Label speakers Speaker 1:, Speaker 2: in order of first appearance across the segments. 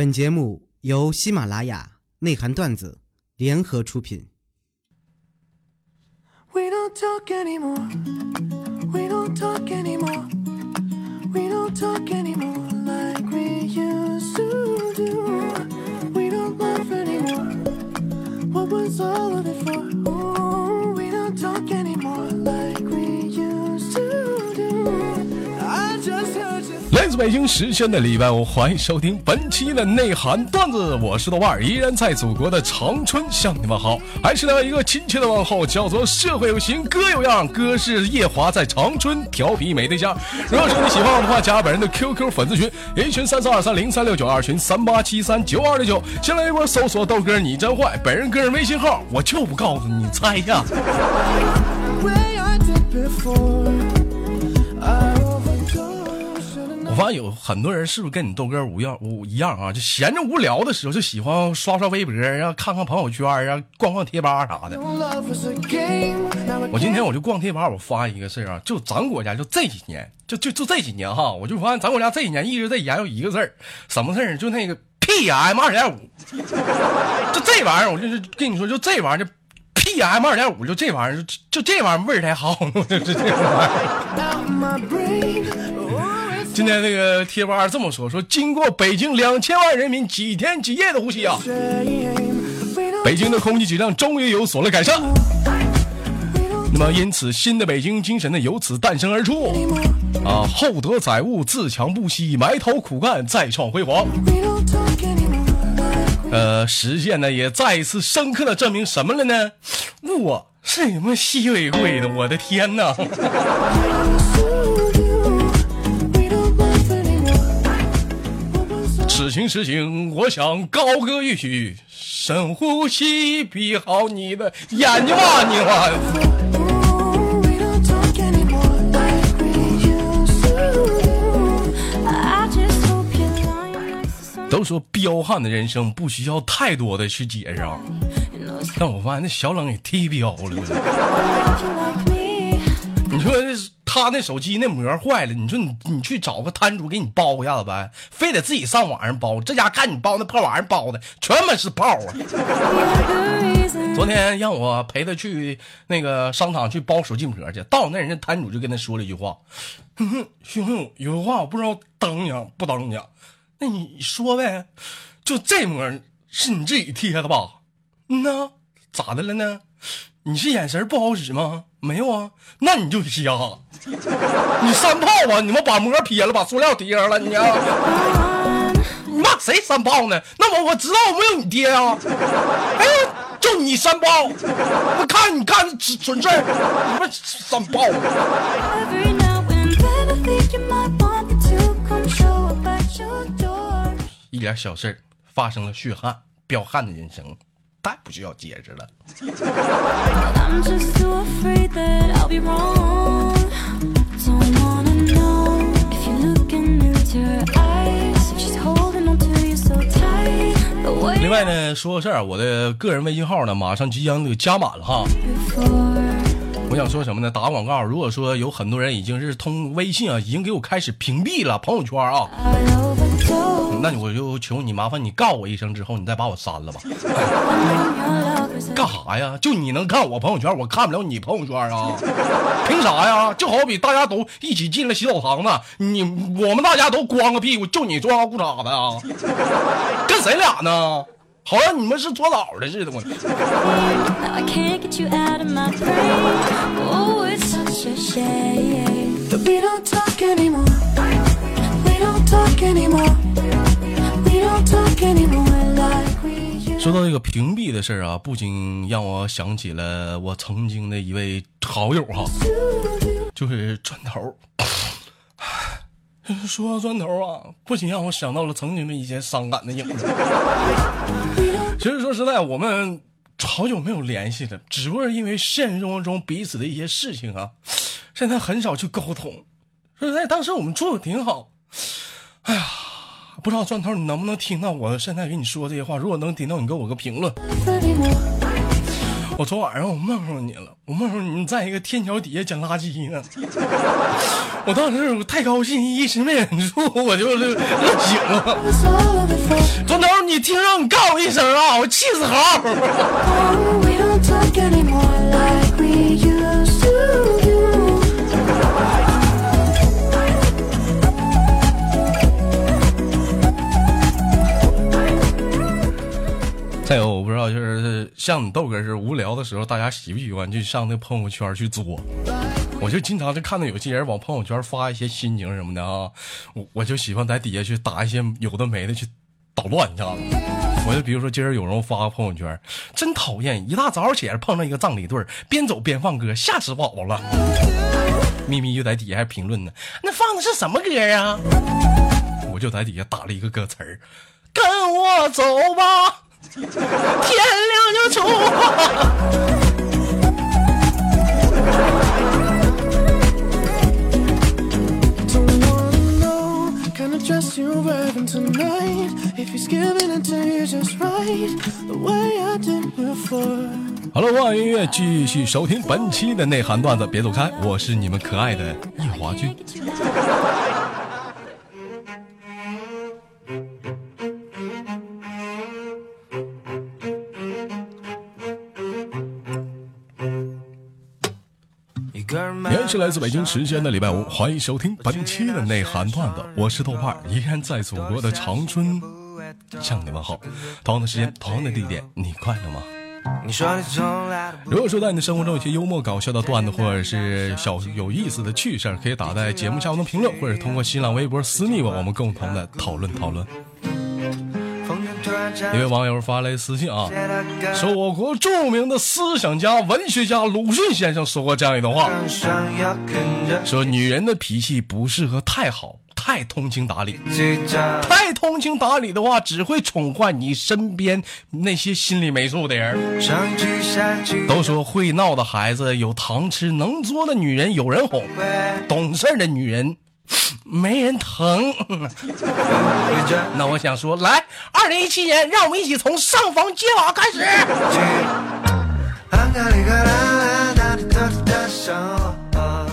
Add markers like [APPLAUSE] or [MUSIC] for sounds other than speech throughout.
Speaker 1: 本节目由喜马拉雅内涵段子联合出品。
Speaker 2: We don't talk anymore. We don't talk anymore. We don't talk anymore like we used to do. We don't laugh anymore. What was all of it for?
Speaker 3: 北京时间的礼拜五，欢迎收听本期的内涵段子，我是豆瓣，依然在祖国的长春向你们好，还是那一个亲切的问候，叫做社会有型哥有样，哥是夜华在长春调皮没对象。如果说你喜欢我的话，加本人的 QQ 粉丝群，一群三四二三零三六九，二群三八七三九二六九，先来一波搜索豆哥你真坏，本人个人微信号我就不告诉你，猜呀。
Speaker 2: way
Speaker 3: 发现有很多人是不是跟你豆哥无样无一样啊？就闲着无聊的时候就喜欢刷刷微博啊，看看朋友圈啊，逛逛贴吧啥的。我今天我就逛贴吧，我发现一个事儿啊，就咱国家就这几年，就就就这几年哈，我就发现咱国家这几年一直在研究一个事儿，什么事儿？就那个 PM 二点五，[LAUGHS] 就这玩意儿，我就是跟你说，就这玩意儿，PM 二点五，就这玩意儿，就这玩意儿味儿才好呢，就这玩意儿。今天那个贴吧这么说，说经过北京两千万人民几天几夜的呼吸啊，北京的空气质量终于有所了改善。那么因此，新的北京精神呢由此诞生而出啊，厚德载物，自强不息，埋头苦干，再创辉煌。呃，实践呢也再一次深刻的证明什么了呢？我是你们西委会的，我的天哪！情此景，我想高歌一曲，深呼吸，闭好你的眼睛吧，你
Speaker 2: 们。
Speaker 3: 都说彪悍的人生不需要太多的去解释，但我发现那小冷也忒彪了。你说这是。他那手机那膜坏了，你说你你去找个摊主给你包一下子呗，非得自己上网上包，这家看你包那破玩意儿包的全他妈是泡啊！[LAUGHS] 昨天让我陪他去那个商场去包手机膜去，到那人家摊主就跟他说了一句话：“哼哼，兄弟，有句话我不知道当讲不当讲，那你说呗，就这膜是你自己贴的吧？嗯呐，咋的了呢？你是眼神不好使吗？没有啊，那你就瞎，[LAUGHS] 你三炮啊！你们把膜撇了，把塑料贴上了，你啊！[LAUGHS] 你骂谁三炮呢？那我我知道我没有你爹啊！哎呦，就你三炮，我看你干的蠢蠢事儿，你们三炮。一点小事儿发生了血汗，彪悍的人生太不需要解释了。
Speaker 2: The way
Speaker 3: 另外呢，说个事儿，我的个人微信号呢，马上即将就加满了哈。我想说什么呢？打广告。如果说有很多人已经是通微信啊，已经给我开始屏蔽了朋友圈啊，那我就求你麻烦你告我一声之后，你再把我删了吧。[LAUGHS] 干啥呀？就你能看我朋友圈，我看不了你朋友圈啊？凭啥呀？就好比大家都一起进了洗澡堂子，你我们大家都光个屁股，就你装个裤衩子啊？跟谁俩呢？好像你们是搓澡的似的，我。
Speaker 2: Oh.
Speaker 3: 说到这个屏蔽的事儿啊，不禁让我想起了我曾经的一位好友哈.就是砖头。[LAUGHS] 说到砖头啊，不仅让我想到了曾经的一些伤感的影子。[LAUGHS] 其实说实在，我们好久没有联系了，只不过是因为现实生活中彼此的一些事情啊，现在很少去沟通。说实在，当时我们处的挺好。哎呀，不知道砖头你能不能听到我现在跟你说这些话？如果能听到，你给我个评论。我昨晚上我梦着你了，我梦着你在一个天桥底下捡垃圾呢。[LAUGHS] 我当时我太高兴，一时没忍住，我就乐醒了。砖头你听着，你告诉我一声啊，我气死猴。再有，我不知道，就是像你豆哥是无聊的时候，大家喜不喜欢就上那朋友圈去作？我就经常就看到有些人往朋友圈发一些心情什么的啊，我我就喜欢在底下去打一些有的没的去捣乱，你知道吗？我就比如说今儿有人发个朋友圈，真讨厌，一大早起来碰上一个葬礼队儿，边走边放歌，吓死宝宝了。咪咪就在底下还评论呢，那放的是什么歌啊？我就在底下打了一个歌词儿，跟我走吧。天亮就出发 Hello，音乐继续收听本期的内涵段子别走开我是你们可爱的叶华君。是来自北京时间的礼拜五，欢迎收听本期的内涵段子，我是豆瓣，依然在祖国的长春向你们好。同样的时间，同样的地点，你快乐吗？如果说在你的生活中有些幽默搞笑的段子，或者是小有意思的趣事儿，可以打在节目下方的评论，或者通过新浪微博私密我，我们共同的讨论讨论。一位网友发来私信啊，说我国著名的思想家、文学家鲁迅先生说过这样一段话，说女人的脾气不适合太好、太通情达理。太通情达理的话，只会宠坏你身边那些心里没数的人。都说会闹的孩子有糖吃，能作的女人有人哄，懂事的女人没人疼。那我想说，来，二零一七年，让我们一起从上房揭瓦开始。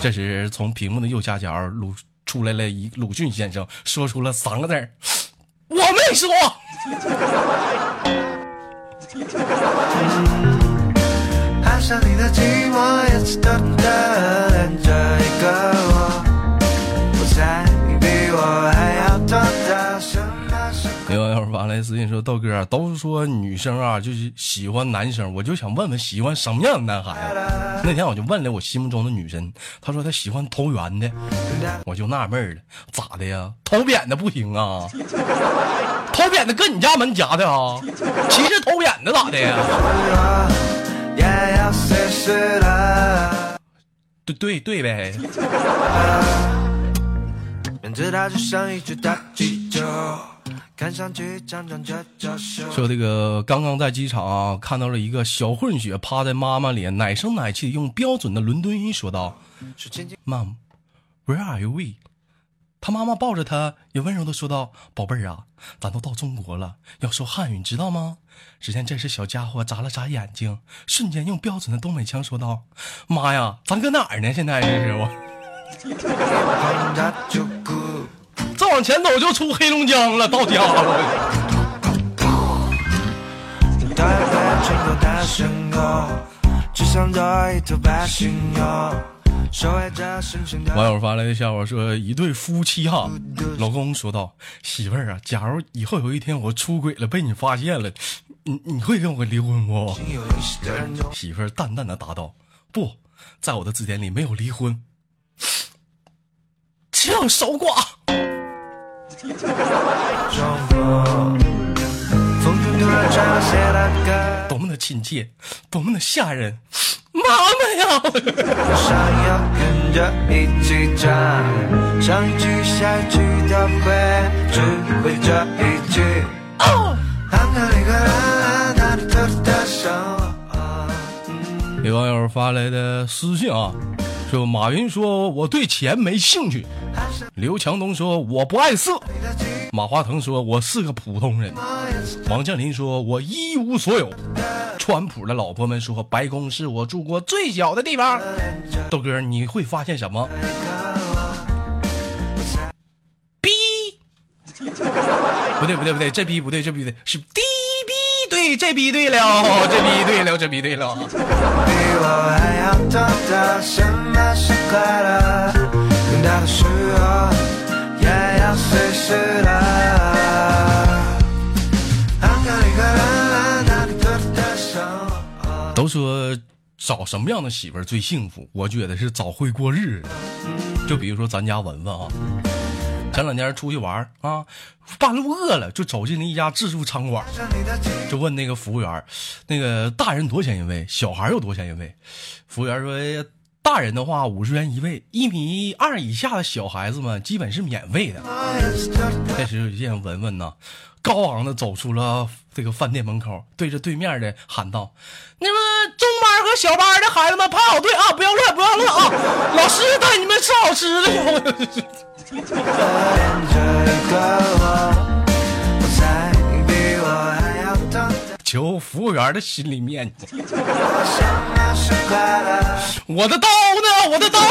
Speaker 3: 这时，从屏幕的右下角鲁出来了一鲁迅先生，说出了三个字儿：“我没说。
Speaker 4: 爱上你的寂寞也一个
Speaker 3: 发来私信说：“豆哥啊，都说女生啊就是喜欢男生，我就想问问喜欢什么样的男孩啊？那天我就问了我心目中的女神，她说她喜欢头圆的，我就纳闷了，咋的呀？头扁的不行啊？头扁的搁你家门夹的啊？歧视头扁的咋的呀？对对对呗。
Speaker 4: 面对它就像一局大气球，看上去强壮着就是
Speaker 3: 说这个刚刚在机场啊看到了一个小混血趴在妈妈脸，奶声奶气地用标准的伦敦音说道
Speaker 4: 是亲亲。
Speaker 3: ：“Mom, where are you we？” 他妈妈抱着他，也温柔的说道：“宝贝儿啊，咱都到中国了，要说汉语，你知道吗？”只见这时小家伙眨了眨眼睛，瞬间用标准的东北腔说道：“妈呀，咱搁哪儿呢？现在这是我，[LAUGHS] 再往前走就出黑龙江了，到家了。[LAUGHS] ”网友发来的笑话说：“一对夫妻哈，老公说道：‘媳妇儿啊，假如以后有一天我出轨了，被你发现了，你你会跟我离婚不 [LAUGHS] 媳妇儿淡淡的答道：‘不在我的字典里没有离婚，只有守寡。[LAUGHS] 多么的亲切，多么的吓人！妈妈呀！
Speaker 4: 想要跟着一起唱，上一句下一句都会，只会这一句。[LAUGHS]
Speaker 3: 有网友发来的私信啊，说马云说我对钱没兴趣。刘强东说我不爱色。马化腾说我是个普通人。王健林说我一无所有。川普的老婆们说白宫是我住过最小的地方。豆哥你会发现什么？逼。[LAUGHS] 不对不对不对这逼不对这逼不对是 d 对，这逼 [LAUGHS] 对了，这逼对了，这逼对了。都说找什么样的媳妇儿最幸福？我觉得是找会过日子的。就比如说咱家文文啊，前两天出去玩啊，半路饿了，就走进了一家自助餐馆，就问那个服务员，那个大人多少钱一位？小孩有多少钱一位？服务员说。大人的话五十元一位，一米二以下的小孩子们基本是免费的。这时见文文呐，高昂的走出了这个饭店门口，对着对面的喊道：“那个中班和小班的孩子们排好队啊，不要乱，不要乱啊！老师带你们吃好吃的。[LAUGHS] 求服务员的心里面子，我的刀呢？我的刀呢？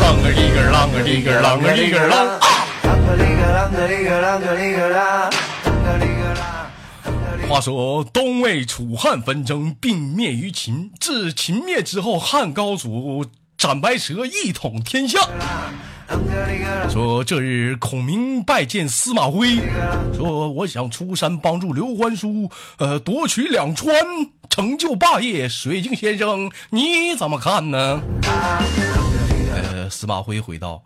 Speaker 3: 啷个里个啷个里个啷个里个啷啊！话说东魏楚汉纷争，并灭于秦。自秦灭之后，汉高祖斩白蛇，一统天下。说这日孔明拜见司马徽，说我想出山帮助刘欢叔，呃，夺取两川，成就霸业。水镜先生，你怎么看呢？呃，司马徽回道：“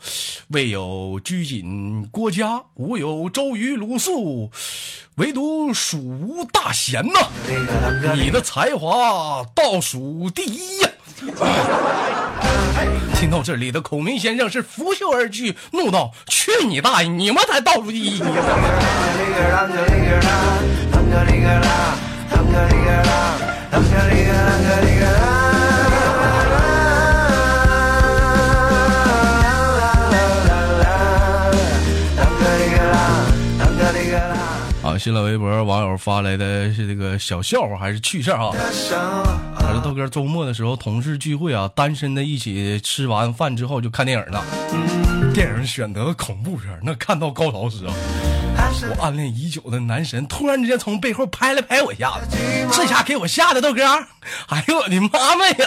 Speaker 3: 未有拘谨郭嘉，吾有周瑜、鲁肃，唯独蜀吴大贤呐。你的才华倒数第一呀！”听到这里的孔明先生是拂袖而去，怒道：“去你大爷！你们才倒数第一！”新浪微博网友发来的是这个小笑话还是趣事啊？他说豆哥周末的时候同事聚会啊，单身的一起吃完饭之后就看电影了。电影选择恐怖片，那看到高潮时啊，我暗恋已久的男神突然之间从背后拍了拍我一下子，这下给我吓得豆哥，哎呦我的妈妈呀！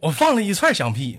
Speaker 3: 我放了一串响屁，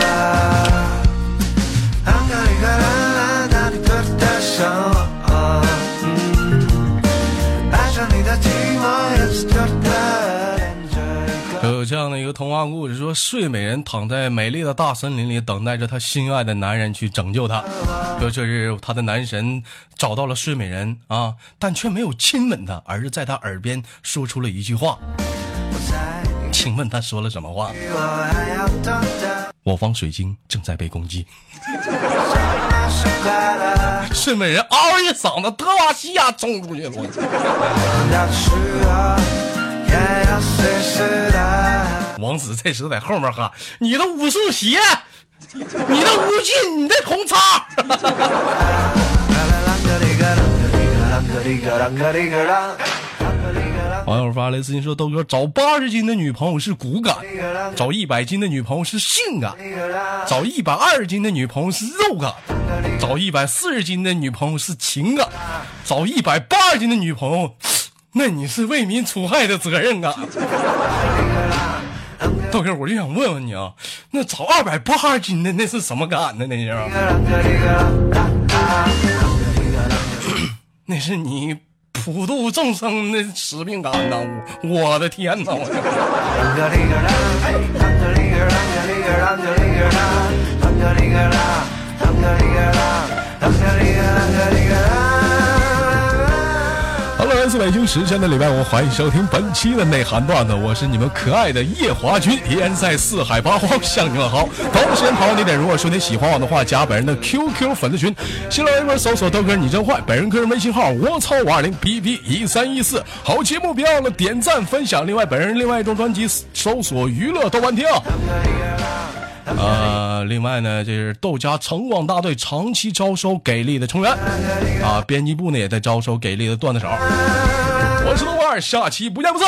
Speaker 3: 童话故事，说睡美人躺在美丽的大森林里，等待着她心爱的男人去拯救她。说这日，她的男神找到了睡美人啊，但却没有亲吻她，而是在她耳边说出了一句话。请问他说了什么话？
Speaker 4: 我
Speaker 3: 方水晶正在被攻击。睡美人嗷一嗓子，德瓦西亚冲出去了。王子这时在后面喊：“你的武术鞋，你的武器，你的红叉。网友发来私信说：“豆哥找八十斤的女朋友是骨感，找一百斤的女朋友是性感，找一百二十斤的女朋友是肉感，找一百四十斤的女朋友是情感，找一百八十斤的女朋友，那你是为民除害的责任感。”豆哥，我就想问问你啊，那找二百八十斤的那是什么感呢？那是，[LAUGHS] 那是你普度众生的使命感呐！我我的天呐！我 [LAUGHS] 好了，来自北京时间的礼拜五，欢迎收听本期的内涵段子，我是你们可爱的夜华君，依然在四海八荒向你们好。同时间，朋友你点，如果说你喜欢我的话，加本人的 QQ 粉丝群，新浪微博搜索豆哥你真坏，本人个人微信号我操五二零 B B 一三一四。好节目别忘了点赞分享，另外本人另外一张专辑搜索娱乐豆瓣听。另外呢，这是豆家城广大队长期招收给力的成员啊，编辑部呢也在招收给力的段子手。我是豆瓣，下期不见不散。